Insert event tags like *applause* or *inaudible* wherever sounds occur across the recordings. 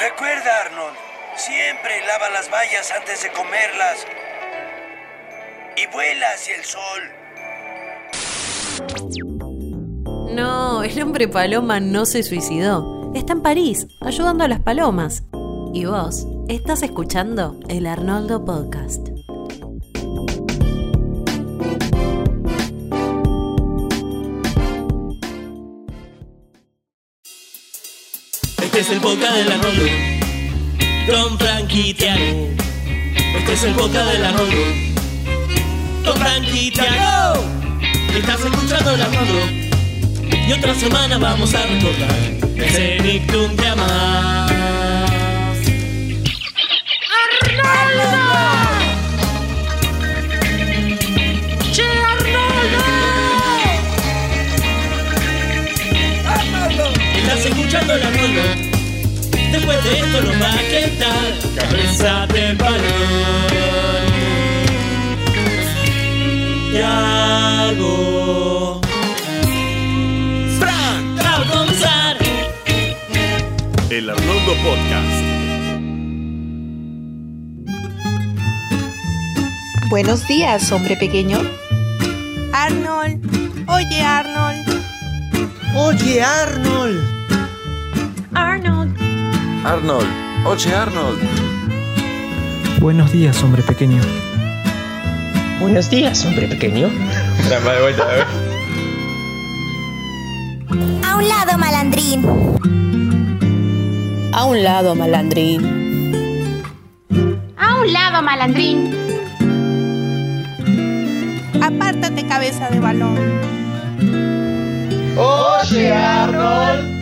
Recuerda, Arnold, siempre lava las bayas antes de comerlas. Y vuela hacia el sol. No, el hombre paloma no se suicidó. Está en París, ayudando a las palomas. Y vos, estás escuchando el Arnoldo Podcast. Es el boca del Arnoldo con Frankie Tiago. Este es el boca del Arnoldo con Frankie Tiago. Estás escuchando el Arnoldo y otra semana vamos a recordar un día más. Estás escuchando el Arnoldo. Después de esto nos va a quedar cabeza de balón. Tiago. Fran, va a comenzar. El Arnoldo Podcast. Buenos días, hombre pequeño. Arnold, oye Arnold, Oye, Arnold. Arnold, Arnold. Oye, Arnold. Buenos días, hombre pequeño. Buenos días, hombre pequeño. A un lado, malandrín. A un lado, malandrín. A un lado, malandrín. apártate cabeza de balón. Oye, Arnold.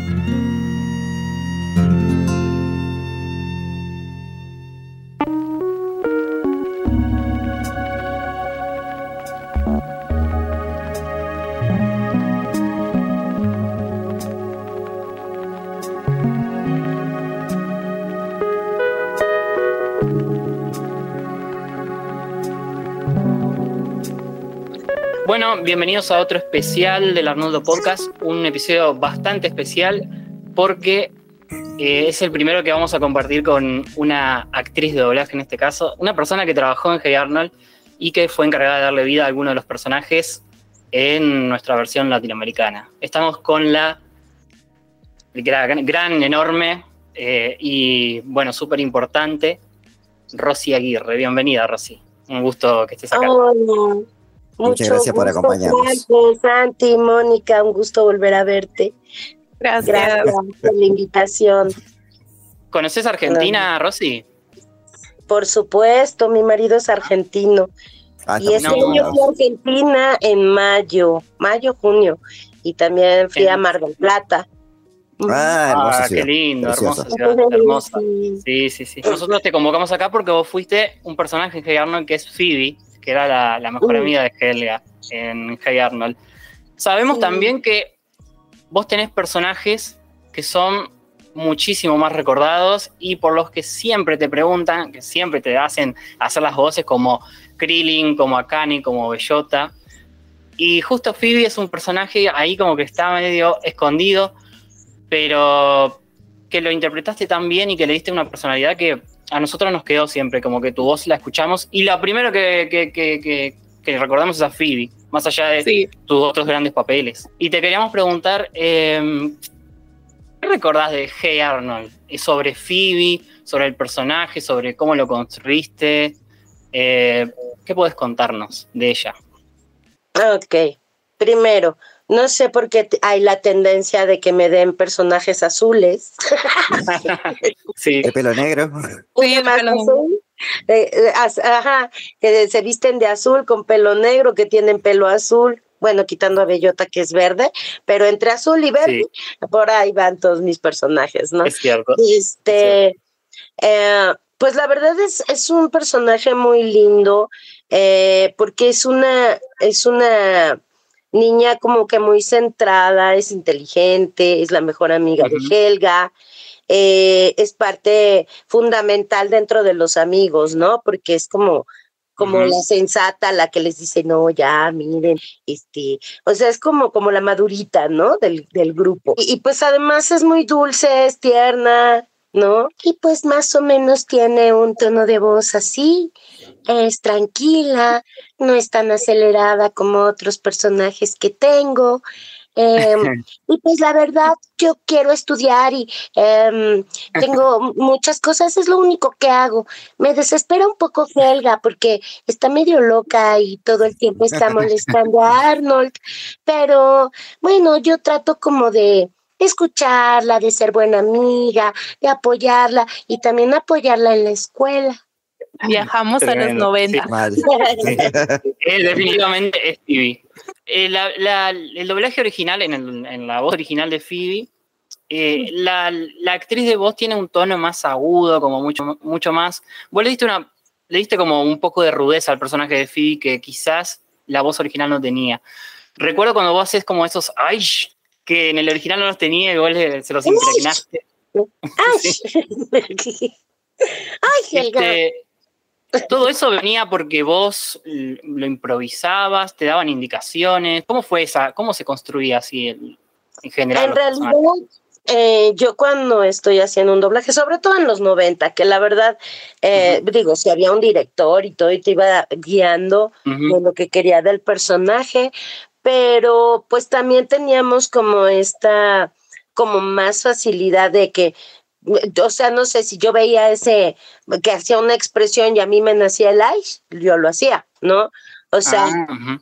Bienvenidos a otro especial del Arnoldo Podcast, un episodio bastante especial porque eh, es el primero que vamos a compartir con una actriz de doblaje en este caso, una persona que trabajó en Hey Arnold y que fue encargada de darle vida a alguno de los personajes en nuestra versión latinoamericana. Estamos con la gran, gran, enorme eh, y bueno, súper importante, Rosy Aguirre. Bienvenida, Rosy. Un gusto que estés acá. Muchas gracias por acompañarnos. verte, Santi, Mónica, un gusto volver a verte. Gracias. Gracias por la invitación. ¿Conoces Argentina, Rosy? Por supuesto, mi marido es argentino Ah, y ese año fui a Argentina en mayo, mayo, junio, y también fui a Mar del Plata. Ah, hermosa Ah, ciudad. qué lindo, hermosa ciudad, hermosa. Sí. Sí, sí. Nosotros te convocamos acá porque vos fuiste un personaje Arnold que es Phoebe, que era la, la mejor amiga de Helga en Hey Arnold. Sabemos Sí. también que vos tenés personajes que son muchísimo más recordados y por los que siempre te preguntan, que siempre te hacen hacer las voces como Krillin, como Akane, como Bellota. Y justo Phoebe es un personaje ahí como que está medio escondido, pero que lo interpretaste tan bien y que le diste una personalidad que a nosotros nos quedó siempre, como que tu voz la escuchamos y lo primero que, que, que- que- que recordamos es a Phoebe, más allá de Sí, tus otros grandes papeles. Y te queríamos preguntar, eh, ¿qué recordás de Hey Arnold? Eh, Sobre Phoebe, sobre el personaje, sobre cómo lo construiste. Eh, ¿Qué puedes contarnos de ella? Ok, primero, no sé por qué hay la tendencia de que me den personajes azules. *laughs* sí, El pelo negro. Sí, el pelo azul, eh, eh, ajá, que se visten de azul con pelo negro, que tienen pelo azul. Bueno, quitando a Bellota que es verde, pero entre azul y verde, por ahí van todos mis personajes, ¿no? es cierto. Este, eh, pues la verdad es, es un personaje muy lindo, eh, porque es una, es una niña como que muy centrada, es inteligente, es la mejor amiga de Helga, eh, es parte fundamental dentro de los amigos, ¿no? Porque es como, como la sensata, la que les dice, no, ya, miren, este, o sea, es como, como la madurita, ¿no? Del, del grupo. Y, y pues además es muy dulce, es tierna, ¿no? Y pues más o menos tiene un tono de voz así, es tranquila, no es tan acelerada como otros personajes que tengo. Em, *laughs* y pues la verdad, yo quiero estudiar y em, tengo muchas cosas, es lo único que hago. Me desespera un poco Helga porque está medio loca y todo el tiempo está *laughs* molestando a Arnold, pero bueno, yo trato como de escucharla, de ser buena amiga, de apoyarla y también apoyarla en la escuela. Viajamos a los 90. *laughs* Eh, definitivamente es Phoebe. Eh, la- la- el doblaje original, en, el- en la voz original de Phoebe, eh, la, la actriz de voz tiene un tono más agudo, como mucho, mucho más. Vos le diste, una, le diste como un poco de rudeza al personaje de Phoebe que quizás la voz original no tenía. Recuerdo cuando vos haces como esos ¡ay! que en el original no los tenía y vos le- se los impregnaste. ¡Ay! *laughs* ¡Ay, Helga! Este, todo eso venía porque vos lo improvisabas, te daban indicaciones. ¿Cómo fue esa? ¿Cómo se construía así el- en general? En realidad, eh, yo cuando estoy haciendo un doblaje, sobre todo en los 90, que la verdad, eh, digo, si había un director y todo y te iba guiando de lo que quería del personaje, pero pues también teníamos como esta, como más facilidad de que, o sea, no sé si yo veía ese, que hacía una expresión y a mí me nacía el ay, yo lo hacía, ¿no? O sea, Ah,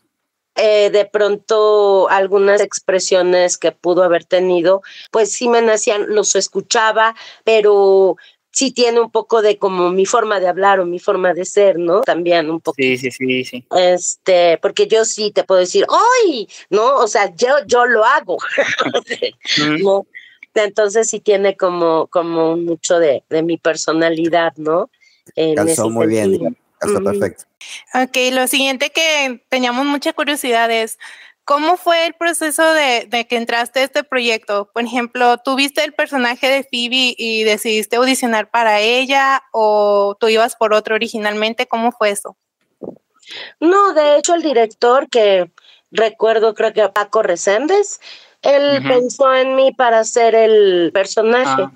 eh, de pronto algunas expresiones que pudo haber tenido, pues sí me nacían, los escuchaba, pero sí tiene un poco de como mi forma de hablar o mi forma de ser, ¿no? También un poco. Sí, sí, sí, sí. Este, porque yo sí te puedo decir, ¡ay! ¿No? O sea, yo, yo lo hago. *laughs* ¿no? Entonces sí tiene como, como mucho de, de mi personalidad, ¿no? En Calzó muy bien, calzó perfecto. Ok, lo siguiente que teníamos mucha curiosidad es, ¿cómo fue el proceso de, de que entraste a este proyecto? Por ejemplo, ¿tú viste el personaje de Phoebe y decidiste audicionar para ella o tú ibas por otro originalmente? ¿Cómo fue eso? No, de hecho el director que recuerdo creo que Paco Reséndez, él pensó en mí para ser el personaje. Ah.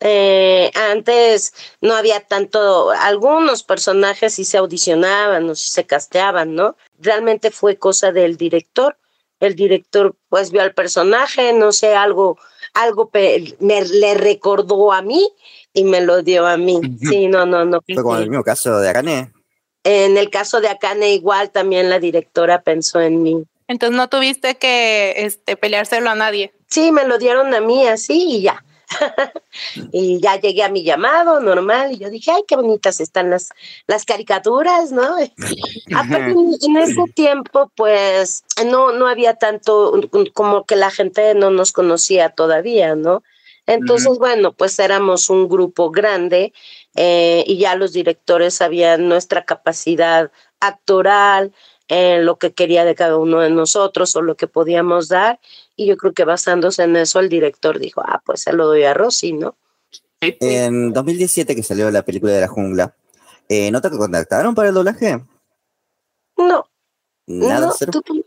Eh, antes no había tanto, algunos personajes sí se audicionaban o sí se casteaban, ¿no? Realmente fue cosa del director. El director pues vio al personaje, no sé, algo, algo me le recordó a mí y me lo dio a mí. Sí, no, no, no. Fue como el mismo caso de Akane. En el caso de Akane igual también la directora pensó en mí. Entonces no tuviste que este, peleárselo a nadie. Sí, me lo dieron a mí así y ya. *laughs* y ya llegué a mi llamado normal y yo dije, ay, qué bonitas están las, las caricaturas, ¿no? *laughs* Aparte, en, en ese tiempo, pues, no, no había tanto, como que la gente no nos conocía todavía, ¿no? Entonces, bueno, pues éramos un grupo grande eh, y ya los directores sabían nuestra capacidad actoral, en lo que quería de cada uno de nosotros o lo que podíamos dar. Y yo creo que basándose en eso, el director dijo, ah, pues se lo doy a Rosy, ¿no? En 2017 que salió la película de la jungla, eh, ¿no te contactaron para el doblaje? No, Nada, no, tú-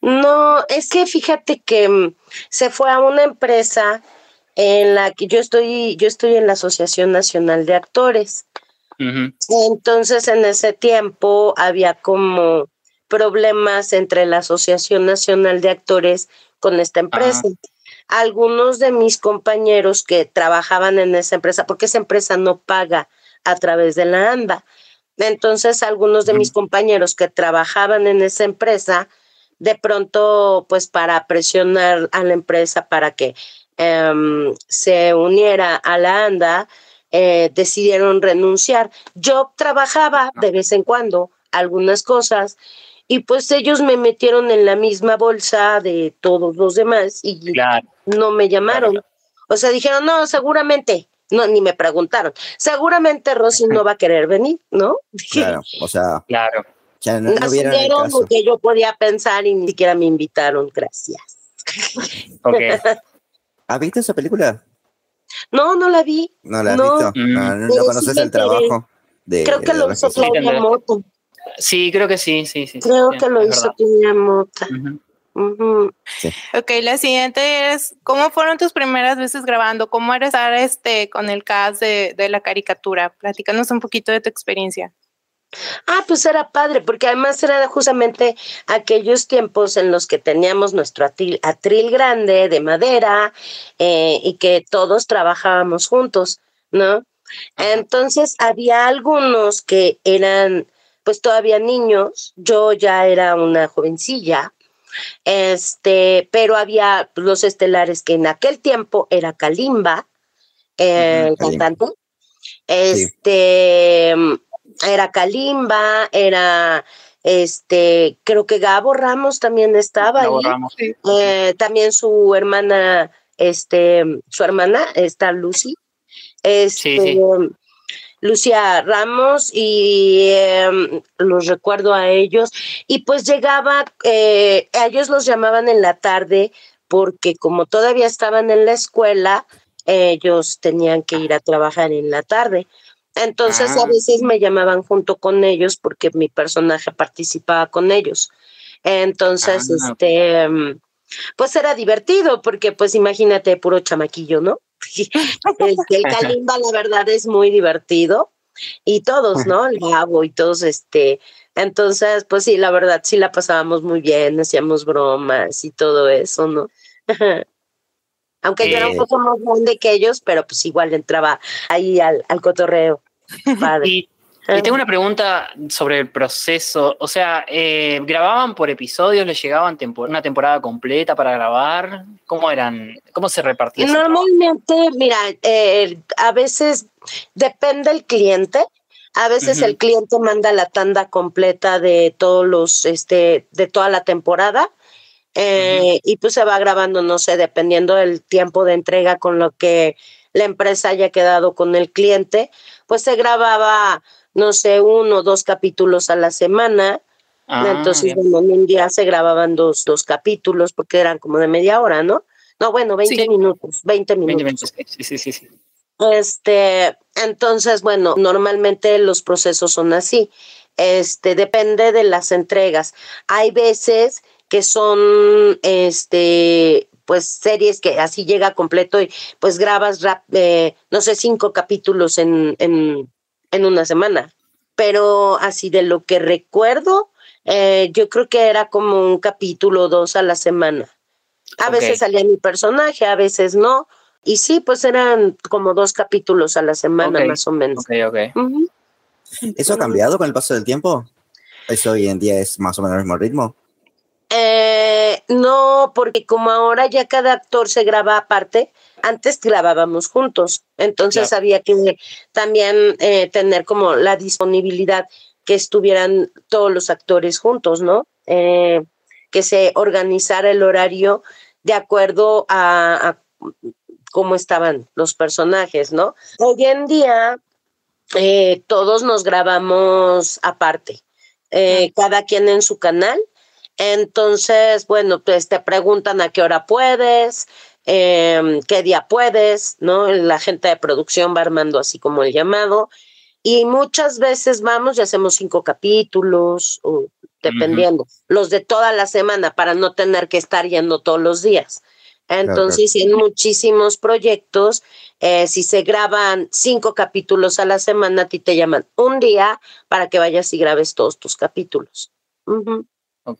no, es que fíjate que mm, se fue a una empresa en la que yo estoy, yo estoy en la Asociación Nacional de Actores. Entonces, en ese tiempo había como problemas entre la Asociación Nacional de Actores con esta empresa. Algunos de mis compañeros que trabajaban en esa empresa, porque esa empresa no paga a través de la ANDA. Entonces, algunos de mis compañeros que trabajaban en esa empresa, de pronto, pues para presionar a la empresa para que em, se uniera a la ANDA, eh, decidieron renunciar. Yo trabajaba de vez en cuando algunas cosas y pues ellos me metieron en la misma bolsa de todos los demás y Claro. no me llamaron. O sea, dijeron, no, seguramente, no, ni me preguntaron, seguramente Rosy no va a querer venir, ¿no? *laughs* Claro, o sea, Claro. ya no, no vieron el Asumieron caso. lo que yo podía pensar y ni siquiera me invitaron, gracias. *laughs* Ok. ¿Has visto esa película? No, no la vi. ¿No la has No. visto? Mm. No, no sí conoces el trabajo de. Creo que de lo la hizo. Claudia. Moto. Sí, creo que sí, sí, sí. Creo sí, que lo hizo verdad. Claudia Mota. Ujú. Ok, la siguiente es, ¿cómo fueron tus primeras veces grabando? ¿Cómo era estar este, con el cast de, de la caricatura? Platícanos un poquito de tu experiencia. Ah, pues era padre, porque además era justamente aquellos tiempos en los que teníamos nuestro atril, atril grande de madera eh, y que todos trabajábamos juntos, ¿no? Entonces había algunos que eran pues todavía niños, yo ya era una jovencilla, este, pero había los estelares que en aquel tiempo era Kalimba, el cantante, este, era Kalimba, era este, creo que Gabo Ramos también estaba ahí. Eh, también su hermana, este, su hermana, está Lucy. Este, Lucia Ramos y em, los recuerdo a ellos. Y pues llegaba, eh, ellos los llamaban en la tarde porque como todavía estaban en la escuela, ellos tenían que ir a trabajar en la tarde. Entonces a ah. veces me llamaban junto con ellos porque mi personaje participaba con ellos. Entonces, ah, este, em, pues era divertido porque pues imagínate puro chamaquillo, ¿no? *laughs* Este, el Kalimba la verdad es muy divertido y todos, ¿no? El Gabo y todos, este, entonces, pues sí, la verdad sí la pasábamos muy bien, hacíamos bromas y todo eso, ¿no? *laughs* Aunque yo era un eh. poco más grande que ellos, pero pues igual entraba ahí al, al cotorreo. *laughs* Padre. Y tengo una pregunta sobre el proceso. O sea, eh, ¿grababan por episodios? ¿Les llegaban una temporada completa para grabar? ¿Cómo eran? ¿Cómo se repartían? Normalmente, mira, eh, a veces depende el cliente. A veces el cliente manda la tanda completa de todos los, este, de toda la temporada. Eh, y pues se va grabando, no sé, dependiendo del tiempo de entrega con lo que la empresa haya quedado con el cliente, pues se grababa no sé, uno o dos capítulos a la semana. Ah, Entonces, en un día se grababan dos, dos capítulos porque eran como de media hora, ¿no? No, bueno, 20 minutos, 20 minutos. sí, sí, sí, sí. Este, entonces, bueno, normalmente los procesos son así. Este, depende de las entregas. Hay veces que son, este, pues series que así llega completo y pues grabas, rap, eh, no sé, cinco capítulos en, en, en una semana. Pero así de lo que recuerdo, eh, yo creo que era como un capítulo o dos a la semana. A veces salía mi personaje, a veces no. Y sí, pues eran como dos capítulos a la semana más o menos. ¿Eso ha cambiado con el paso del tiempo? ¿Eso hoy en día es más o menos el mismo ritmo? Eh, no, porque como ahora ya cada actor se graba aparte, antes grabábamos juntos, entonces había que también eh, tener como la disponibilidad que estuvieran todos los actores juntos, ¿no? Eh, que se organizara el horario de acuerdo a, cómo estaban los personajes, ¿no? Hoy en día eh, todos nos grabamos aparte, cada quien en su canal. Entonces, bueno, pues te preguntan a qué hora puedes, eh, qué día puedes, ¿no? La gente de producción va armando así como el llamado. Y muchas veces vamos y hacemos cinco capítulos, o dependiendo, los de toda la semana para no tener que estar yendo todos los días. Entonces, en muchísimos proyectos, eh, si se graban cinco capítulos a la semana, a ti te llaman un día para que vayas y grabes todos tus capítulos.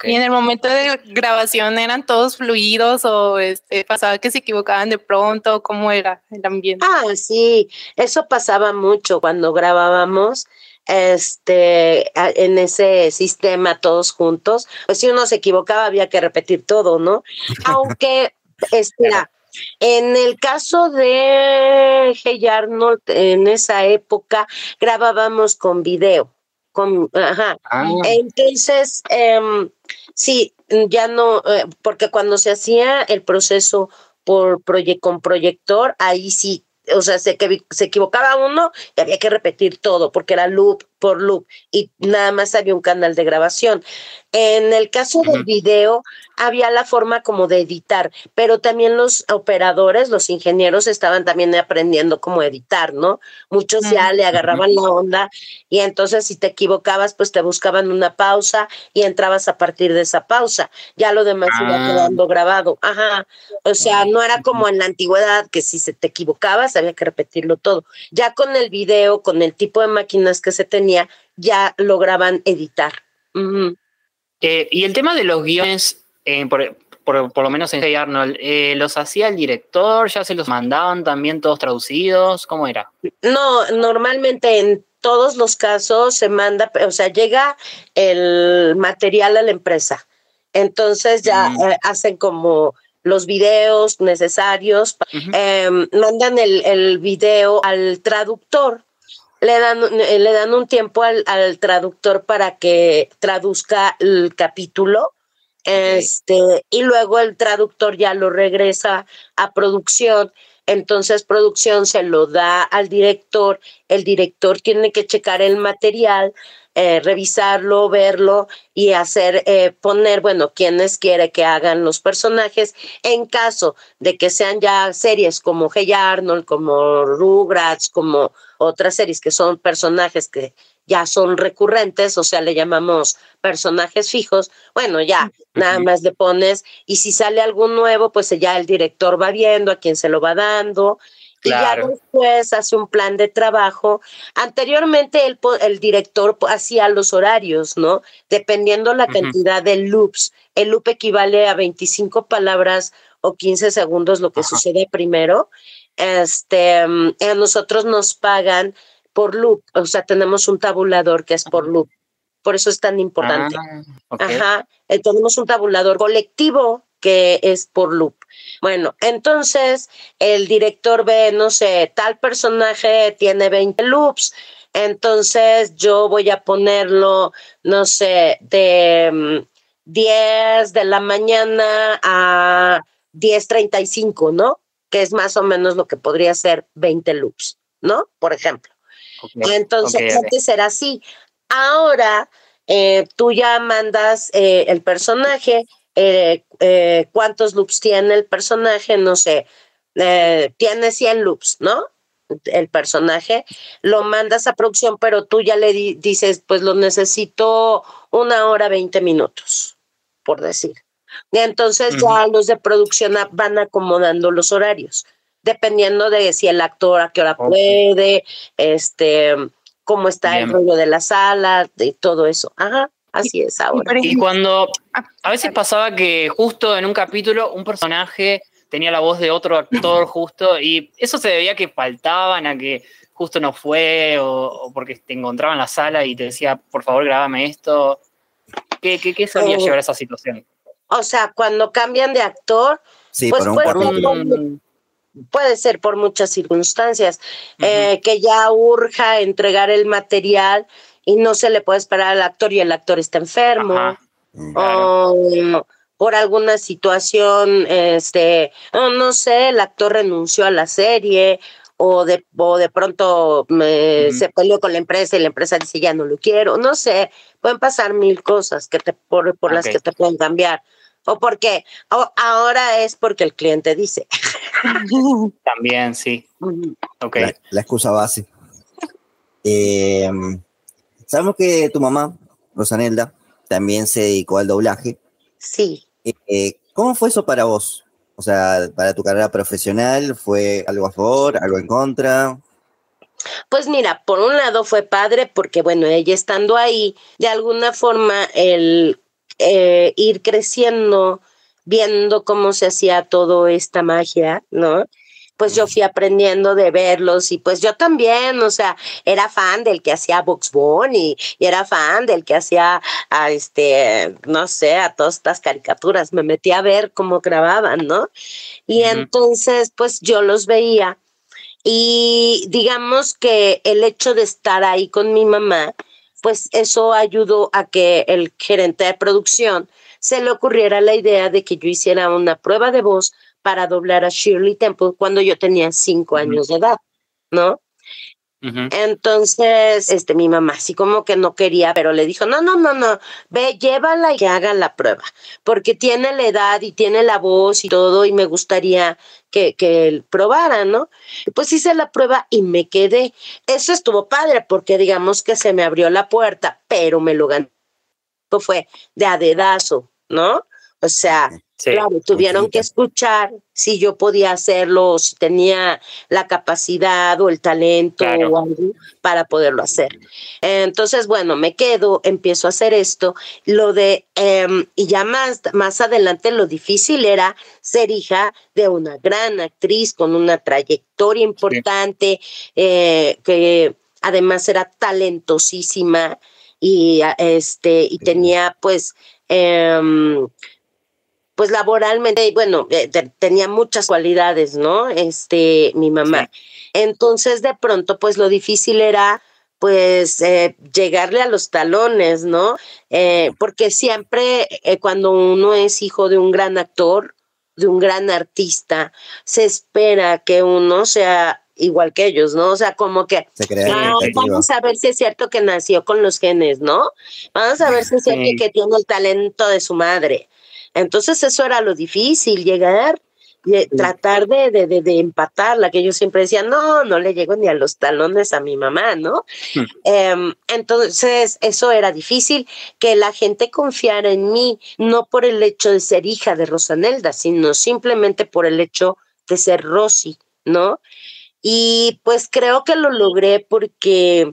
Y en el momento de grabación eran todos fluidos o este, pasaba que se equivocaban de pronto, ¿cómo era el ambiente? Ah, sí, eso pasaba mucho cuando grabábamos este en ese sistema todos juntos. Pues si uno se equivocaba había que repetir todo, ¿no? *laughs* Aunque, espera, en el caso de Hey Arnold, en esa época grabábamos con video. Con, ajá. Ah. Entonces, em, sí, ya no, eh, porque cuando se hacía el proceso por con proyector, ahí sí, o sea, se, se equivocaba uno y había que repetir todo, porque era loop, por loop y nada más había un canal de grabación. En el caso del video, había la forma como de editar, pero también los operadores, los ingenieros estaban también aprendiendo cómo editar, ¿no? Muchos ya le agarraban la onda y entonces si te equivocabas, pues te buscaban una pausa y entrabas a partir de esa pausa. Ya lo demás iba Ah. quedando grabado. Ajá. O sea, no era como en la antigüedad que si se te equivocabas había que repetirlo todo. Ya con el video, con el tipo de máquinas que se tenía, ya lograban editar. Eh, y el tema de los guiones, eh, por, por- por lo menos en Hey Arnold, eh, ¿los hacía el director? ¿Ya se los mandaban también todos traducidos? ¿Cómo era? No, normalmente en todos los casos se manda, o sea, llega el material a la empresa. Entonces ya eh, hacen como los videos necesarios, eh, mandan el, el video al traductor, le dan, eh, le dan un tiempo al, al traductor para que traduzca el capítulo. Este, y luego el traductor ya lo regresa a producción. Entonces producción se lo da al director, el director tiene que checar el material, eh, revisarlo, verlo y hacer, eh, poner, bueno, quienes quiere que hagan los personajes. En caso de que sean ya series como Hey Arnold, como Rugrats, como otras series que son personajes que ya son recurrentes, o sea, le llamamos personajes fijos, bueno, ya, nada más le pones, y si sale algún nuevo, pues ya el director va viendo a quién se lo va dando, y ya después hace un plan de trabajo. Anteriormente el, el director hacía los horarios, ¿no? Dependiendo la cantidad de loops. El loop equivale a 25 palabras o 15 segundos, lo que sucede primero. Este, mm, a nosotros nos pagan por loop, o sea, tenemos un tabulador que es por loop. Por eso es tan importante. Ah. Ajá, eh, tenemos un tabulador colectivo que es por loop. Bueno, entonces el director ve, no sé, tal personaje tiene 20 loops, entonces yo voy a ponerlo, no sé, de mm, 10 de la mañana a 10.35, ¿no? Que es más o menos lo que podría ser 20 loops, ¿no? Por ejemplo. Entonces, ok, ok. antes era así. Ahora, eh, tú ya mandas eh, el personaje, eh, eh, cuántos loops tiene el personaje, no sé, eh, tiene 100 loops, ¿no? El personaje, lo mandas a producción, pero tú ya le di- dices, pues lo necesito una hora 20 minutos, por decir. Y entonces ya los de producción van acomodando los horarios, dependiendo de si el actor a qué hora puede, este, cómo está el rollo de la sala, y todo eso. Ajá, así es ahora. Y cuando a veces pasaba que justo en un capítulo un personaje tenía la voz de otro actor *laughs* justo y eso se debía a que faltaban, a que justo no fue o, o porque te encontraba en la sala y te decía, por favor, grábame esto. ¿Qué, qué, qué solía Oh. llevar a esa situación? O sea, cuando cambian de actor, Sí, pues por puede ser por muchas circunstancias, eh, que ya urja entregar el material y no se le puede esperar al actor y el actor está enfermo. o por alguna situación, este, no, no sé, el actor renunció a la serie o de, o de pronto me- se peleó con la empresa y la empresa dice ya no lo quiero, no sé, pueden pasar mil cosas que te, por, por las que te pueden cambiar. O porque o ahora es porque el cliente dice. *laughs* También, sí. Ok. La, la excusa base. Eh, sabemos que tu mamá, Rosanelda, también se dedicó al doblaje. Sí. Eh, ¿Cómo fue eso para vos? O sea, para tu carrera profesional, ¿fue algo a favor, algo en contra? Pues mira, por un lado fue padre porque, bueno, ella estando ahí, de alguna forma, el eh, ir creciendo, viendo cómo se hacía toda esta magia, ¿no? Pues yo fui aprendiendo de verlos y pues yo también, o sea, era fan del que hacía Box Bunny y era fan del que hacía a este, no sé, a todas estas caricaturas, me metí a ver cómo grababan, ¿no? Y entonces, pues yo los veía y digamos que el hecho de estar ahí con mi mamá, pues eso ayudó a que el gerente de producción se le ocurriera la idea de que yo hiciera una prueba de voz para doblar a Shirley Temple cuando yo tenía cinco años de edad, ¿no? Entonces, este, mi mamá así como que no quería, pero le dijo, no, no, no, no, ve, llévala y que hagan la prueba, porque tiene la edad y tiene la voz y todo, y me gustaría que, que él probara, ¿no? Y pues hice la prueba y me quedé. Eso estuvo padre, porque digamos que se me abrió la puerta, pero me lo ganó. Fue de adedazo, ¿no? O sea, claro, tuvieron que escuchar si yo podía hacerlo, si tenía la capacidad o el talento o algo para poderlo hacer. Entonces, bueno, me quedo, empiezo a hacer esto. Lo de, em, y ya más, más adelante lo difícil era ser hija de una gran actriz con una trayectoria importante, eh, que además era talentosísima y este y tenía pues em, pues laboralmente, bueno, eh, tenía muchas cualidades, ¿no? Este, mi mamá. Entonces, de pronto, pues lo difícil era, pues, eh, llegarle a los talones, ¿no? Eh, porque siempre cuando uno es hijo de un gran actor, de un gran artista, se espera que uno sea igual que ellos, ¿no? O sea, como que vamos a ver si es cierto que nació con los genes, ¿no? Vamos a ver si es cierto que tiene el talento de su madre. Entonces eso era lo difícil, llegar, y tratar de, de, de, empatarla, que yo siempre decía, no, no le llego ni a los talones a mi mamá, ¿no? Hmm. Em, entonces eso era difícil, que la gente confiara en mí, no por el hecho de ser hija de Rosanelda, sino simplemente por el hecho de ser Rosy, ¿no? Y pues creo que lo logré porque...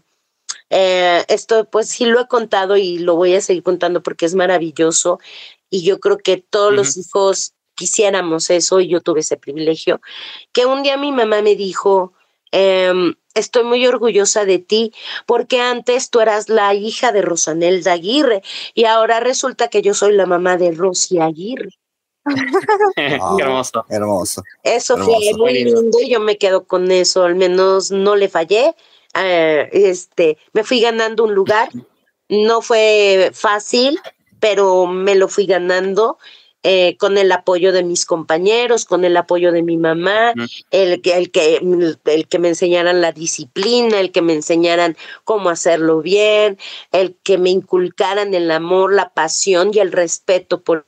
Eh, esto pues sí lo he contado y lo voy a seguir contando porque es maravilloso y yo creo que todos los hijos quisiéramos eso y yo tuve ese privilegio, que un día mi mamá me dijo, em, estoy muy orgullosa de ti porque antes tú eras la hija de Rosanelda Aguirre y ahora resulta que yo soy la mamá de Rosy Aguirre. *laughs* hermoso. Hermoso. Eso fue muy lindo y yo me quedo con eso, al menos no le fallé. Eh, este, me fui ganando un lugar, no fue fácil, pero me lo fui ganando eh, con el apoyo de mis compañeros, con el apoyo de mi mamá, el, que, el, que, el que me enseñaran la disciplina, el que me enseñaran cómo hacerlo bien, el que me inculcaran el amor, la pasión y el respeto por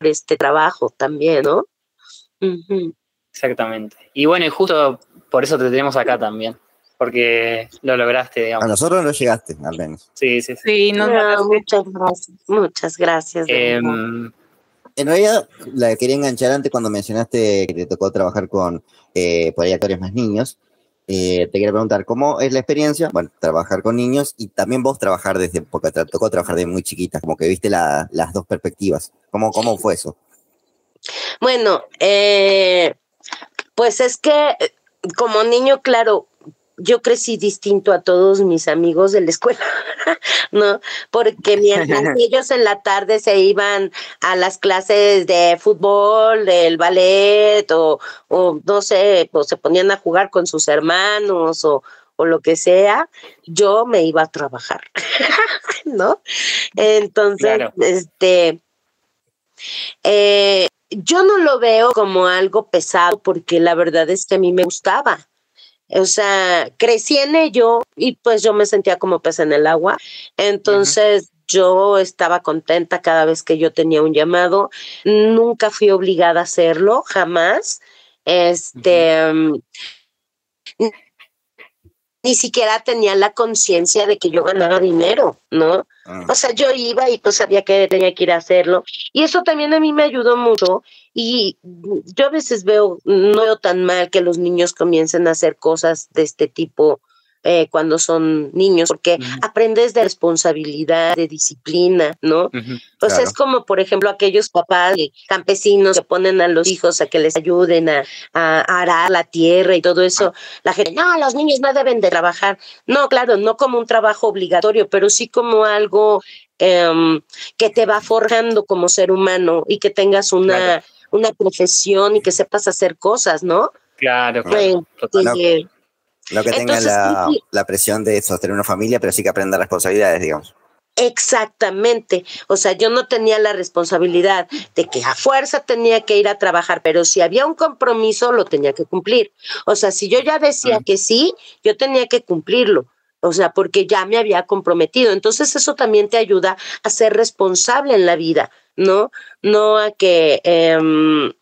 este trabajo también, ¿no? Exactamente. Y bueno, y justo por eso te tenemos acá también porque lo lograste, digamos. A nosotros no llegaste, al menos. Sí, sí, sí. muchas gracias, muchas gracias. Em, en realidad, la quería enganchar antes cuando mencionaste que te tocó trabajar con eh, por ahí actores más niños. Eh, te quería preguntar, ¿cómo es la experiencia? Bueno, trabajar con niños y también vos trabajar desde, porque te tocó trabajar de muy chiquita, como que viste las dos perspectivas. ¿Cómo, cómo fue eso? Bueno, eh, pues es que como niño, claro, yo crecí distinto a todos mis amigos de la escuela, *laughs* ¿no? Porque mientras *laughs* ellos en la tarde se iban a las clases de fútbol, del ballet, o, o no sé, o se ponían a jugar con sus hermanos, o, o lo que sea, yo me iba a trabajar, *laughs* ¿no? Entonces, este, eh, yo no lo veo como algo pesado porque la verdad es que a mí me gustaba. O sea, crecí en ello y pues yo me sentía como pez en el agua. Entonces yo estaba contenta cada vez que yo tenía un llamado. Nunca fui obligada a hacerlo, jamás. Este, ni siquiera tenía la conciencia de que yo ganaba dinero, ¿no? Ah. O sea, yo iba y pues sabía que tenía que ir a hacerlo. Y eso también a mí me ayudó mucho. Y yo a veces veo, no veo tan mal que los niños comiencen a hacer cosas de este tipo eh, cuando son niños, porque aprendes de responsabilidad, de disciplina, ¿no? Pues es como, por ejemplo, aquellos papás campesinos que ponen a los hijos a que les ayuden a, arar la tierra y todo eso. La gente, no, los niños no deben de trabajar. No, claro, no como un trabajo obligatorio, pero sí como algo em, que te va forjando como ser humano y que tengas una, una profesión y que sepas hacer cosas, ¿no? Claro, claro. No que tenga la, presión de sostener una familia, pero sí que aprenda responsabilidades, digamos. Exactamente. O sea, yo no tenía la responsabilidad de que a fuerza tenía que ir a trabajar, pero si había un compromiso, lo tenía que cumplir. O sea, si yo ya decía que sí, yo tenía que cumplirlo. O sea, porque ya me había comprometido. Entonces eso también te ayuda a ser responsable en la vida, ¿no? No a que, em,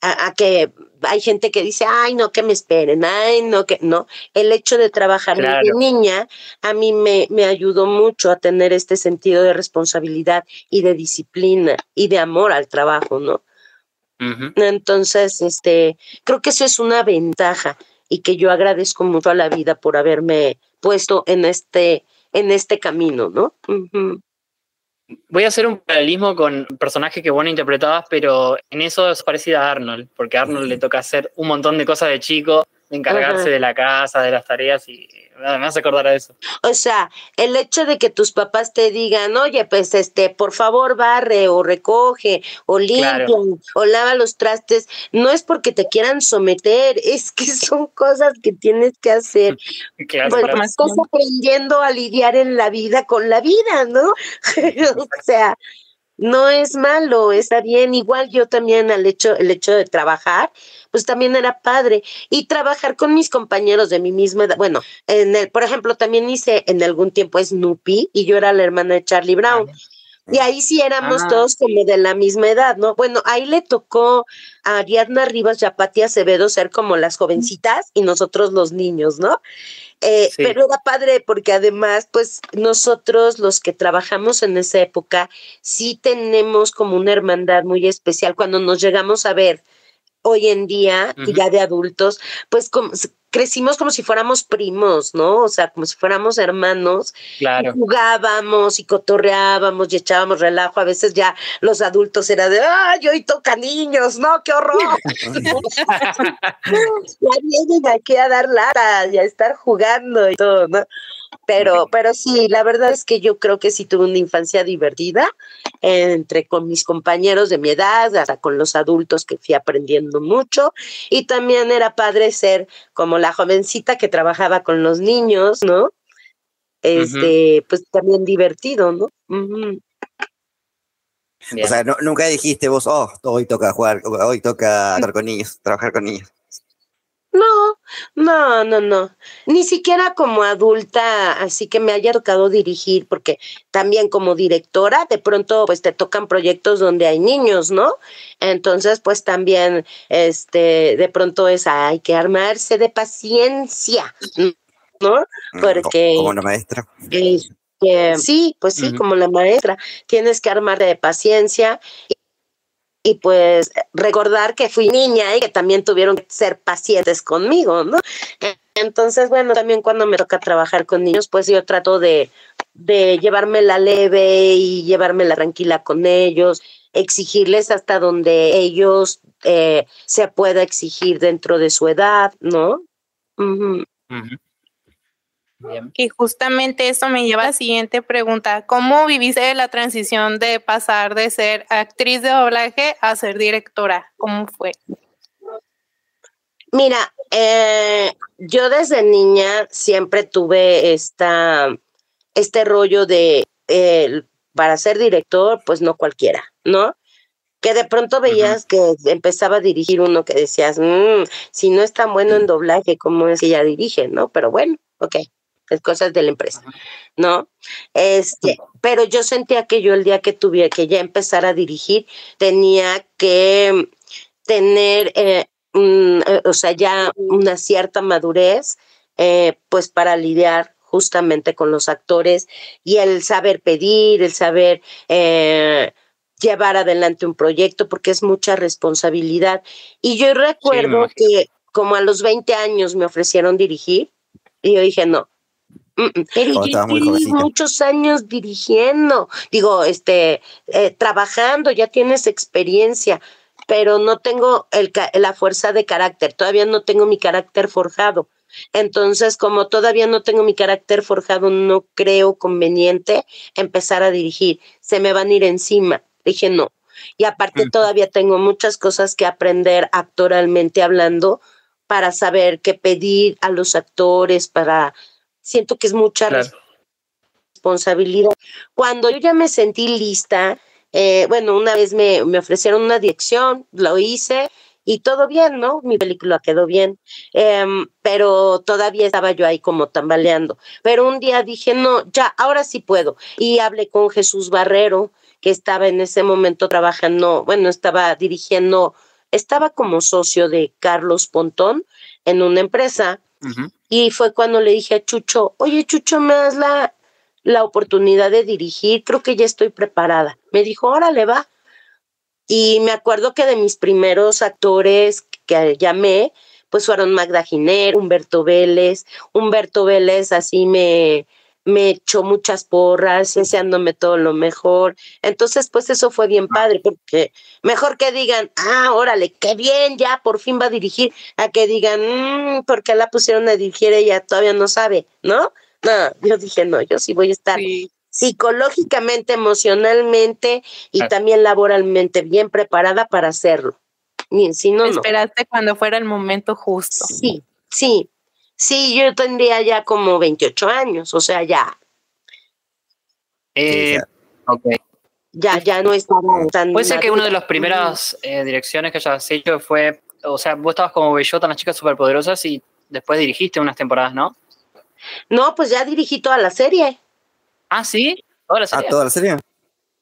a, que hay gente que dice, ay, no, que me esperen, ay, no, que no. El hecho de trabajar de niña a mí me, me ayudó mucho a tener este sentido de responsabilidad y de disciplina y de amor al trabajo, ¿no? Entonces, este, creo que eso es una ventaja y que yo agradezco mucho a la vida por haberme puesto en este, en este camino, ¿no? Voy a hacer un paralelismo con un personaje que vos no interpretabas, pero en eso es parecida a Arnold, porque a Arnold le toca hacer un montón de cosas de chico, de encargarse de la casa, de las tareas y me hace acordar a eso. O sea, el hecho de que tus papás te digan, oye, pues este, por favor barre o recoge o limpia o lava los trastes, no es porque te quieran someter, *laughs* es que son cosas que tienes que hacer. *laughs* Claro, pues, estás aprendiendo a lidiar en la vida con la vida, ¿no? *laughs* o sea, no es malo, está bien. Igual yo también al hecho, el hecho de trabajar, pues también era padre. Y trabajar con mis compañeros de mi misma edad. Bueno, en el, por ejemplo, también hice en algún tiempo Snoopy y yo era la hermana de Charlie Brown. Y ahí sí éramos ah. todos como de la misma edad, ¿no? Bueno, ahí le tocó a Ariadna Rivas y a Pati Acevedo ser como las jovencitas y nosotros los niños, ¿no? Eh, pero era padre porque además, pues nosotros los que trabajamos en esa época, sí tenemos como una hermandad muy especial cuando nos llegamos a ver hoy en día, ya de adultos, pues como, crecimos como si fuéramos primos, ¿no? O sea, como si fuéramos hermanos. Claro. jugábamos y cotorreábamos y echábamos relajo. A veces ya los adultos era de, ¡ay, hoy toca niños! ¡No, qué horror! *laughs* *laughs* ya vienen aquí a dar lata y a estar jugando y todo, ¿no? Pero, pero sí, la verdad es que yo creo que sí tuve una infancia divertida entre con mis compañeros de mi edad, hasta con los adultos que fui aprendiendo mucho. Y también era padre ser como la jovencita que trabajaba con los niños, ¿no? Este, pues también divertido, ¿no? O sea, nunca dijiste vos, oh, hoy toca jugar, hoy toca estar con niños, trabajar con niños. No, no, no, no. Ni siquiera como adulta, así que me haya tocado dirigir, porque también como directora, de pronto pues te tocan proyectos donde hay niños, ¿no? Entonces, pues también, este, de pronto es, hay que armarse de paciencia, ¿no? Mm, porque... Como la maestra. sí, pues sí, como la maestra. Tienes que armar de paciencia y pues recordar que fui niña y que también tuvieron que ser pacientes conmigo, ¿no? Entonces, bueno, también cuando me toca trabajar con niños, pues yo trato de, de la leve y llevarme la tranquila con ellos, exigirles hasta donde ellos eh, se pueda exigir dentro de su edad, ¿no? Y justamente eso me lleva a la siguiente pregunta. ¿Cómo viviste la transición de pasar de ser actriz de doblaje a ser directora? ¿Cómo fue? Mira, eh, yo desde niña siempre tuve esta, este rollo de, para ser director, pues no cualquiera, ¿no? Que de pronto veías que empezaba a dirigir uno que decías, mm, si no es tan bueno en doblaje, ¿cómo es que ella dirige? ¿No? Pero bueno, ok cosas de la empresa, ¿no? Este, pero yo sentía que yo el día que tuviera que ya empezar a dirigir, tenía que tener, eh, eh, o sea, ya una cierta madurez, eh, pues para lidiar justamente con los actores y el saber pedir, el saber llevar adelante un proyecto, porque es mucha responsabilidad. Y yo recuerdo que como a los 20 años me ofrecieron dirigir, y yo dije, no, pero muchos años dirigiendo, digo, este, eh, trabajando, ya tienes experiencia, pero no tengo el, la fuerza de carácter, todavía no tengo mi carácter forjado. Entonces, como todavía no tengo mi carácter forjado, no creo conveniente empezar a dirigir. Se me van a ir encima. Dije, no. Y aparte, todavía tengo muchas cosas que aprender actoralmente hablando para saber qué pedir a los actores, para siento que es mucha responsabilidad. Cuando yo ya me sentí lista, eh, bueno, una vez me, me ofrecieron una dirección, lo hice y todo bien, ¿no? Mi película quedó bien, em, pero todavía estaba yo ahí como tambaleando. Pero un día dije, no, ya, ahora sí puedo. Y hablé con Jesús Barrero, que estaba en ese momento trabajando, bueno, estaba dirigiendo, estaba como socio de Carlos Pontón en una empresa. Y fue cuando le dije a Chucho, oye, Chucho, ¿me das la, la oportunidad de dirigir? Creo que ya estoy preparada. Me dijo, órale, va. Y me acuerdo que de mis primeros actores que llamé, pues fueron Magda Giner, Humberto Vélez. Humberto Vélez así me, me echó muchas porras, deseándome todo lo mejor. Entonces, pues eso fue bien padre, porque mejor que digan, ah, órale, qué bien, ya por fin va a dirigir, a que digan, mmm, ¿por qué la pusieron a dirigir? Ella todavía no sabe, ¿no? No, yo dije, no, yo sí voy a estar psicológicamente, emocionalmente y también laboralmente bien preparada para hacerlo. Si no, Esperaste cuando fuera el momento justo. Sí, sí. Sí, yo tendría ya como 28 años, o sea, ya. Eh, ok. Ya, ya no estaba tan. Puede ser que una de las primeras eh, direcciones que hayas hecho fue. O sea, vos estabas como bellota en las chicas superpoderosas y después dirigiste unas temporadas, ¿no? No, pues ya dirigí toda la serie. Ah, sí, toda la serie. Ah, toda la serie.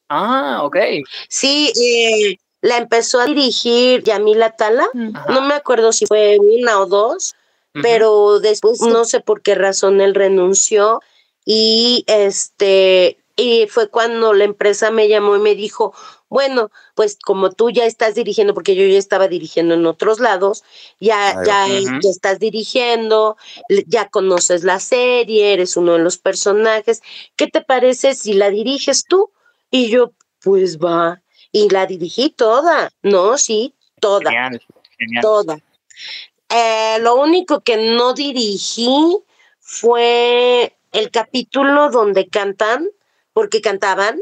Ah, ok. Sí, eh, la empezó a dirigir Yamila Tala. No me acuerdo si fue una o dos, pero después no sé por qué razón él renunció y este y fue cuando la empresa me llamó y me dijo, bueno, pues como tú ya estás dirigiendo, porque yo ya estaba dirigiendo en otros lados, ya, ya, ya, estás dirigiendo, ya conoces la serie, eres uno de los personajes, ¿qué te parece si la diriges tú? Y yo, pues va, y la dirigí toda, no, sí, toda, Genial, genial. toda. Eh, lo único que no dirigí fue el capítulo donde cantan, porque cantaban,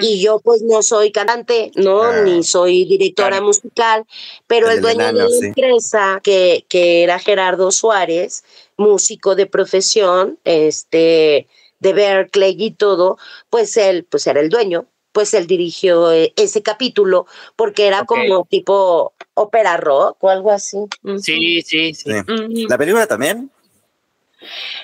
y yo pues no soy cantante, ¿no? Ah, Ni soy directora claro. musical, pero El dueño enano, de la sí. empresa, que, que era Gerardo Suárez, músico de profesión, este, de Berkeley y todo, pues él, pues era el dueño, pues él dirigió eh, ese capítulo, porque era como tipo ópera rock o algo así. Sí, sí, sí. Sí. ¿La película también?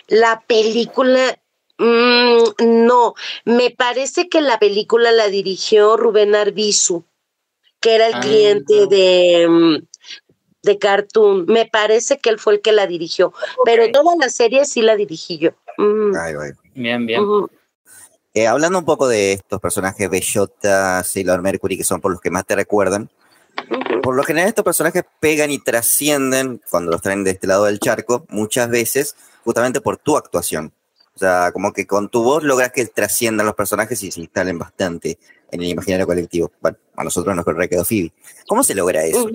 La película, mm, no, me parece que la película la dirigió Rubén Arbizu, que era el Ah. cliente de, mm, de Cartoon. Me parece que él fue el que la dirigió, pero toda la serie sí la dirigí yo. Mm, Ay, ay. Bien, bien. Eh, hablando un poco de estos personajes Bellota, Sailor Mercury, que son por los que más te recuerdan, por lo general estos personajes pegan y trascienden cuando los traen de este lado del charco, muchas veces justamente por tu actuación. O sea, como que con tu voz logras que trasciendan los personajes y se instalen bastante en el imaginario colectivo. Bueno, a nosotros nos quedó Phoebe. ¿Cómo se logra eso?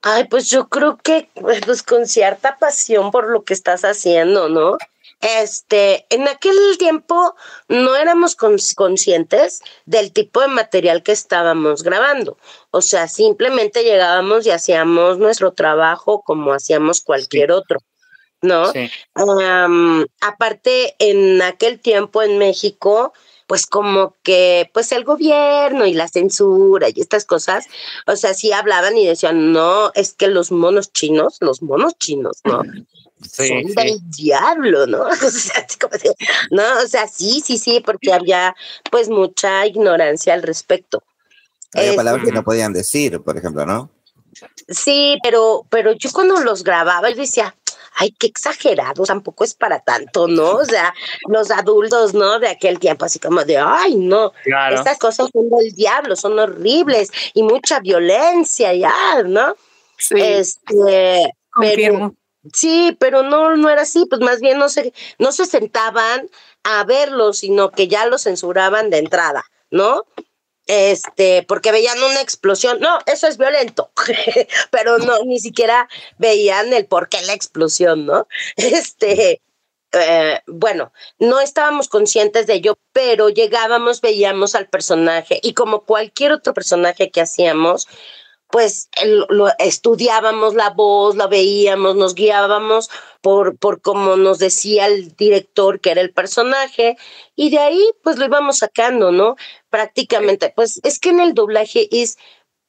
Ay, pues yo creo que pues con cierta pasión por lo que estás haciendo, ¿no? Este, en aquel tiempo no éramos cons- conscientes del tipo de material que estábamos grabando. O sea, simplemente llegábamos y hacíamos nuestro trabajo como hacíamos cualquier otro, ¿no? Sí. Aparte, en aquel tiempo en México, pues como que, pues el gobierno y la censura y estas cosas, o sea, sí hablaban y decían, no, es que los monos chinos, los monos chinos, ¿no? Sí, Son sí. del diablo, ¿no? *laughs* O sea, así como de- no, o sea, sí, sí, sí, porque había pues mucha ignorancia al respecto. Había Es- palabras que no podían decir, por ejemplo, ¿no? Sí, pero, pero yo cuando los grababa, yo decía, ay, qué exagerado, tampoco es para tanto, ¿no? O sea, los adultos, ¿no? De aquel tiempo, así como de, ay, no, Claro. estas cosas son del diablo, son horribles y mucha violencia, ya, ¿no? Sí, Este, pero, confirmo. Sí, pero no, no era así, pues más bien no se, no se sentaban a verlo, sino que ya lo censuraban de entrada, ¿no? Este, porque veían una explosión, no, eso es violento, *laughs* pero no, ni siquiera veían el por qué la explosión, ¿no? *laughs* Este, eh, bueno, no estábamos conscientes de ello, pero llegábamos, veíamos al personaje y como cualquier otro personaje que hacíamos, pues lo, estudiábamos la voz, la veíamos, nos guiábamos por, por como nos decía el director que era el personaje, y de ahí pues lo íbamos sacando, ¿no? Prácticamente, pues es que en el doblaje es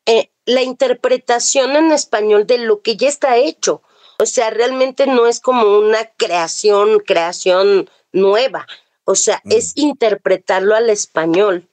eh, la interpretación en español de lo que ya está hecho. O sea, realmente no es como una creación, creación nueva. O sea, mm. es interpretarlo al español.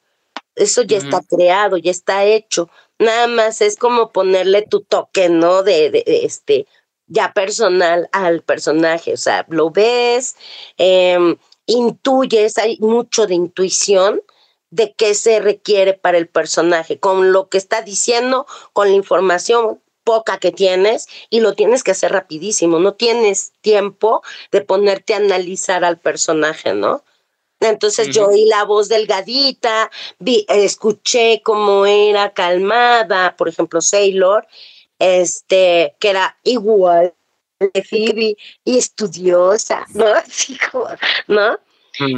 Eso ya está creado, ya está hecho. Nada más es como ponerle tu toque, ¿no? De, de, este, ya personal al personaje. O sea, lo ves, eh, intuyes, hay mucho de intuición de qué se requiere para el personaje, con lo que está diciendo, con la información poca que tienes y lo tienes que hacer rapidísimo, no tienes tiempo de ponerte a analizar al personaje, ¿no? Entonces yo oí la voz delgadita, vi, escuché cómo era calmada, por ejemplo, Sailor, este, que era igual de Phoebe y estudiosa, ¿no? *laughs* ¿no?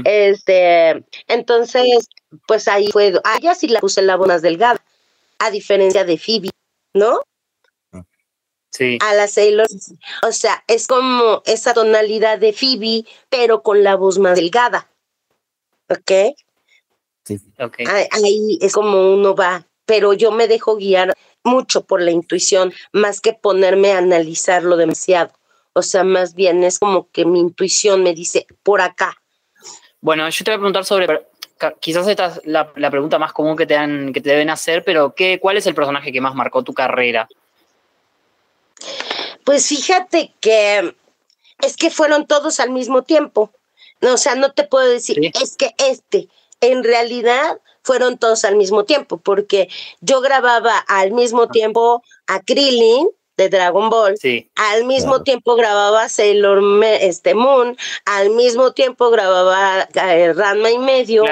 Este, entonces, pues ahí fue, a ella sí la puse la voz más delgada, a diferencia de Phoebe, ¿no? Sí. A la Sailor, o sea, es como esa tonalidad de Phoebe, pero con la voz más delgada. ¿Ok? Sí. Okay. Ahí es como uno va, pero yo me dejo guiar mucho por la intuición, más que ponerme a analizarlo demasiado. O sea, más bien es como que mi intuición me dice, por acá. Bueno, yo te voy a preguntar sobre, quizás esta es la, la pregunta más común que te, dan, que te deben hacer, pero ¿qué, ¿cuál es el personaje que más marcó tu carrera? Pues fíjate que es que fueron todos al mismo tiempo. No, o sea, no te puedo decir, es que este, en realidad fueron todos al mismo tiempo, porque yo grababa al mismo tiempo a Krillin de Dragon Ball, al mismo tiempo grababa Sailor este, Moon, al mismo tiempo grababa eh, Ranma y medio,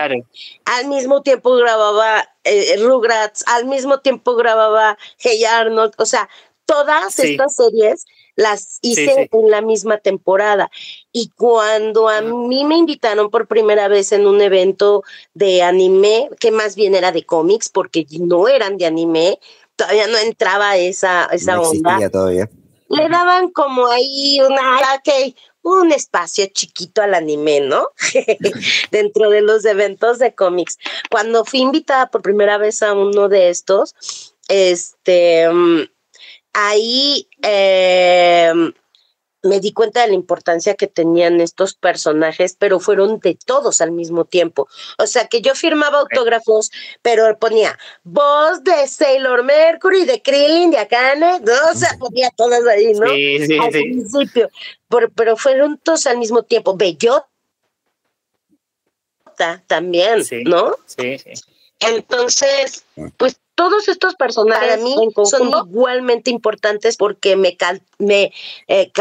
al mismo tiempo grababa eh, Rugrats, al mismo tiempo grababa Hey Arnold, o sea, todas estas series las hice en la misma temporada. Y cuando a mí me invitaron por primera vez en un evento de anime, que más bien era de cómics, porque no eran de anime, todavía no entraba esa, esa no onda. Todavía. Le daban como ahí una, okay, un espacio chiquito al anime, ¿no? *laughs* Dentro de los eventos de cómics. Cuando fui invitada por primera vez a uno de estos, este mm, ahí eh, me di cuenta de la importancia que tenían estos personajes, pero fueron de todos al mismo tiempo. O sea, que yo firmaba autógrafos, pero ponía voz de Sailor Mercury, de Krillin, de Akane, ¿no? O sea, ponía todas ahí, ¿no? Sí, sí, al principio. Pero, pero, fueron todos al mismo tiempo. Bellota también, ¿no? Sí, sí. Entonces, pues todos estos personajes para mí son igualmente importantes porque me, me eh,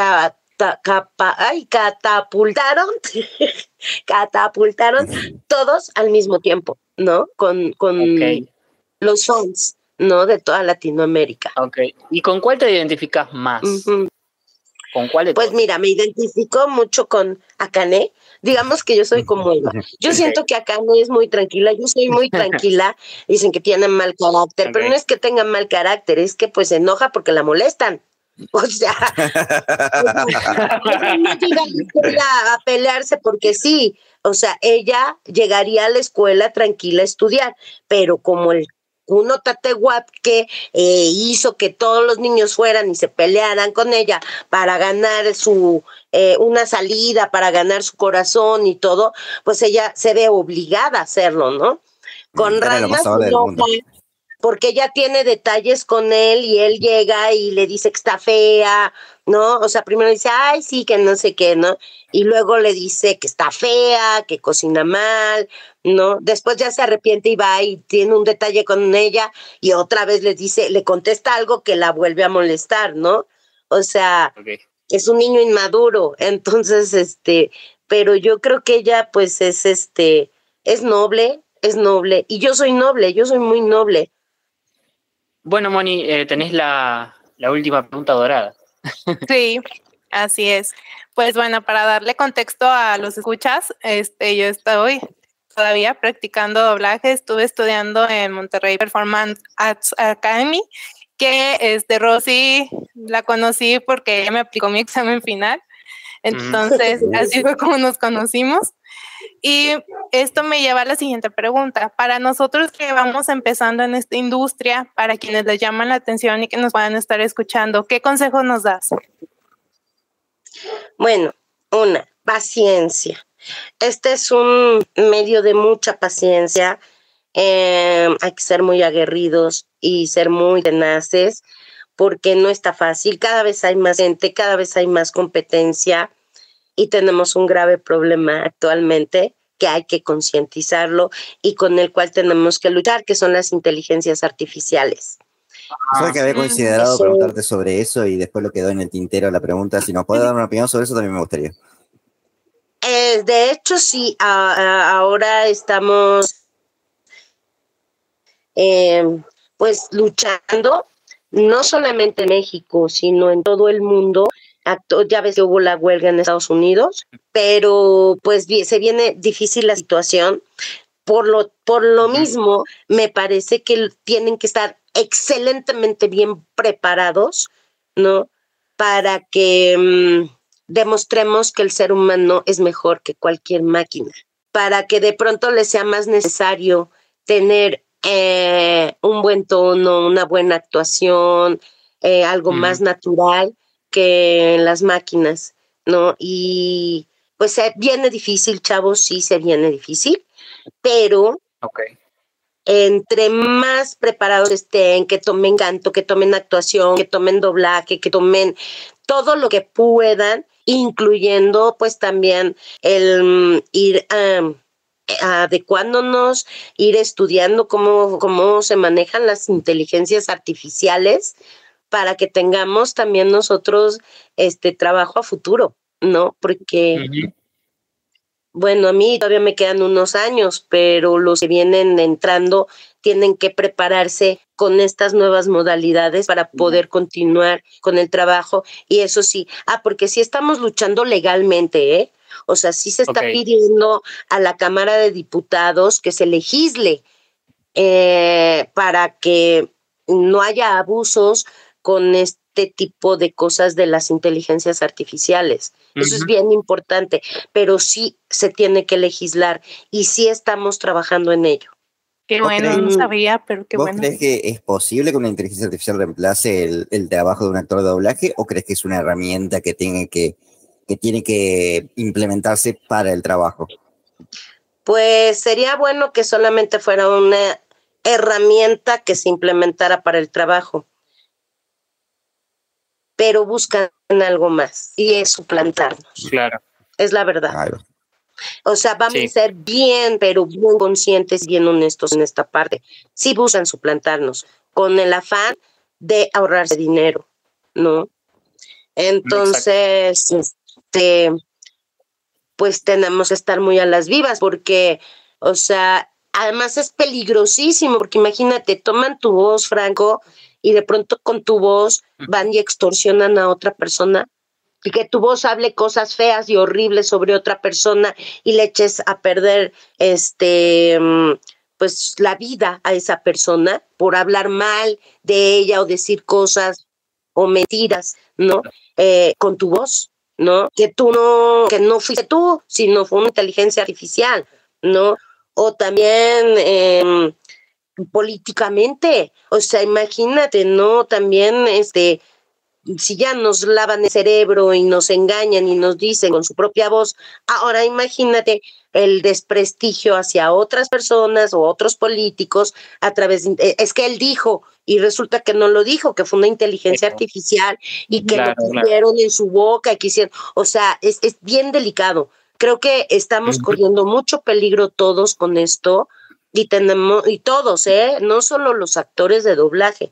ay, catapultaron, *laughs* catapultaron todos al mismo tiempo, ¿no? Con, con los fans, ¿no? De toda Latinoamérica. Ok. ¿Y con cuál te identificas más? ¿Con cuál Pues mira, me identifico mucho con Akane, digamos que yo soy como ella. Yo siento que no es muy tranquila, yo soy muy tranquila, *laughs* dicen que tienen mal carácter, pero no es que tengan mal carácter, es que pues se enoja porque la molestan. *laughs* O sea, *laughs* no llega a pelearse porque sí, o sea, ella llegaría a la escuela tranquila a estudiar, pero como el uno Tatehuat que eh, hizo que todos los niños fueran y se pelearan con ella para ganar su eh, una salida, para ganar su corazón y todo, pues ella se ve obligada a hacerlo, ¿no? Con Ranma porque ella tiene detalles con él y él llega y le dice que está fea, ¿no? O sea, primero dice, ay, sí, que no sé qué, ¿no? Y luego le dice que está fea, que cocina mal, ¿no? Después ya se arrepiente y va y tiene un detalle con ella y otra vez le dice, le contesta algo que la vuelve a molestar, ¿no? O sea, es un niño inmaduro, *laughs* entonces, este, pero yo creo que ella, pues, es este, es noble, es noble, y yo soy noble, yo soy muy noble. Bueno, Moni, eh, tenés la, la última pregunta dorada. *laughs* Sí, así es. Pues bueno, para darle contexto a los escuchas, este, yo estoy todavía practicando doblaje, estuve estudiando en Monterrey Performance Arts Academy que este Rosy la conocí porque ella me aplicó mi examen final. Entonces, *laughs* así fue como nos conocimos. Y esto me lleva a la siguiente pregunta. Para nosotros que vamos empezando en esta industria, para quienes les llaman la atención y que nos puedan estar escuchando, ¿qué consejo nos das? Bueno, una, paciencia. Este es un medio de mucha paciencia. Eh, hay que ser muy aguerridos y ser muy tenaces porque no está fácil. Cada vez hay más gente, cada vez hay más competencia y tenemos un grave problema actualmente que hay que concientizarlo y con el cual tenemos que luchar, que son las inteligencias artificiales. Sabes que había considerado preguntarte sobre eso y después lo quedó en el tintero la pregunta. Si nos puede *laughs* dar una opinión sobre eso, también me gustaría. Eh, de hecho, sí, ahora estamos eh, pues luchando, no solamente en México, sino en todo el mundo. Ya ves que hubo la huelga en Estados Unidos, pero pues se viene difícil la situación. Por lo, por lo mismo, me parece que tienen que estar excelentemente bien preparados, ¿no? Para que mm, demostremos que el ser humano es mejor que cualquier máquina, para que de pronto les sea más necesario tener eh, un buen tono, una buena actuación, eh, algo más natural que en las máquinas, ¿no? Y pues se viene difícil, chavos, sí se viene difícil, pero entre más preparados estén, que tomen canto, que tomen actuación, que tomen doblaje, que tomen todo lo que puedan, incluyendo pues también el mm, ir adecuándonos, ir estudiando cómo, cómo se manejan las inteligencias artificiales para que tengamos también nosotros este trabajo a futuro, ¿no? Porque, bueno, a mí todavía me quedan unos años, pero los que vienen entrando tienen que prepararse con estas nuevas modalidades para poder continuar con el trabajo. Y eso sí, ah, porque si estamos luchando legalmente, ¿eh? O sea, sí se está pidiendo a la Cámara de Diputados que se legisle eh, para que no haya abusos con este tipo de cosas de las inteligencias artificiales. Eso es bien importante, pero sí se tiene que legislar y sí estamos trabajando en ello. Qué bueno, no sabía, pero qué ¿vos bueno. crees que es posible que una inteligencia artificial reemplace el, el, trabajo de un actor de doblaje o crees que es una herramienta que tiene que, que tiene que implementarse para el trabajo? Pues sería bueno que solamente fuera una herramienta que se implementara para el trabajo, pero buscan algo más y es suplantarnos. Claro. Es la verdad. Claro. O sea, vamos sí. a ser bien, pero muy conscientes, bien honestos en esta parte. Sí buscan suplantarnos con el afán de ahorrarse dinero, ¿no? Entonces, este, pues tenemos que estar muy a las vivas porque, o sea, además es peligrosísimo porque imagínate, toman tu voz, Franco, y de pronto con tu voz van y extorsionan a otra persona que tu voz hable cosas feas y horribles sobre otra persona y le eches a perder este pues la vida a esa persona por hablar mal de ella o decir cosas o mentiras, ¿no? Eh, con tu voz, ¿no? Que tú no, que no fuiste tú, sino fue una inteligencia artificial, ¿no? O también eh, políticamente, o sea, imagínate, ¿no? También, este, si ya nos lavan el cerebro y nos engañan y nos dicen con su propia voz, ahora imagínate el desprestigio hacia otras personas o otros políticos a través de, es que él dijo y resulta que no lo dijo, que fue una inteligencia artificial y que claro, lo pusieron claro. en su boca y quisieron, o sea, es, es bien delicado. Creo que estamos corriendo mucho peligro todos con esto y tenemos, y todos, ¿eh? No solo los actores de doblaje,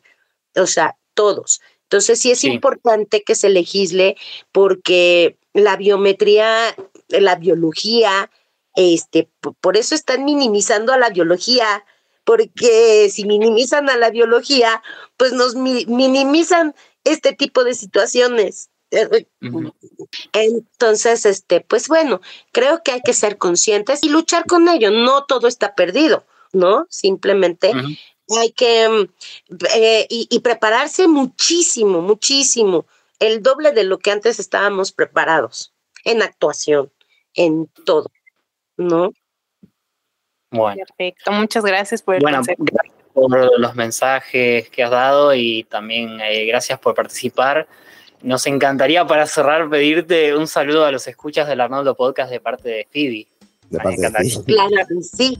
o sea, todos. Entonces sí es sí. importante que se legisle porque la biometría, la biología, este, por eso están minimizando a la biología, porque si minimizan a la biología, pues nos mi minimizan este tipo de situaciones. Entonces, este, pues bueno, creo que hay que ser conscientes y luchar con ello. No todo está perdido, ¿no? Simplemente uh -huh. Hay que mm, eh, y, y prepararse muchísimo, muchísimo, el doble de lo que antes estábamos preparados en actuación, en todo, ¿no? Bueno, Perfecto, muchas gracias por el bueno consejo. gracias por los mensajes que has dado y también eh, gracias por participar. Nos encantaría para cerrar pedirte un saludo a los escuchas del Arnoldo Podcast de parte de Phoebe. De parte de encantaría. Phoebe. Claro que sí.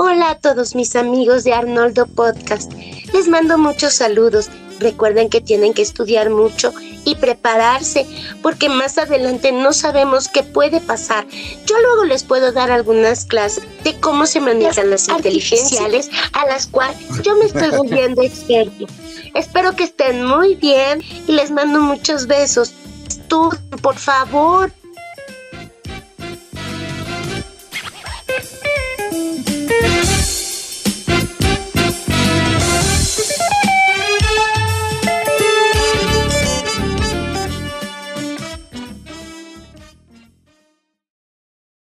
Hola a todos mis amigos de Arnoldo Podcast. Les mando muchos saludos. Recuerden que tienen que estudiar mucho y prepararse, porque más adelante no sabemos qué puede pasar. Yo luego les puedo dar algunas clases de cómo se manejan las inteligenciales, a las cuales yo me estoy volviendo experto. Espero que estén muy bien y les mando muchos besos. Estudien, por favor.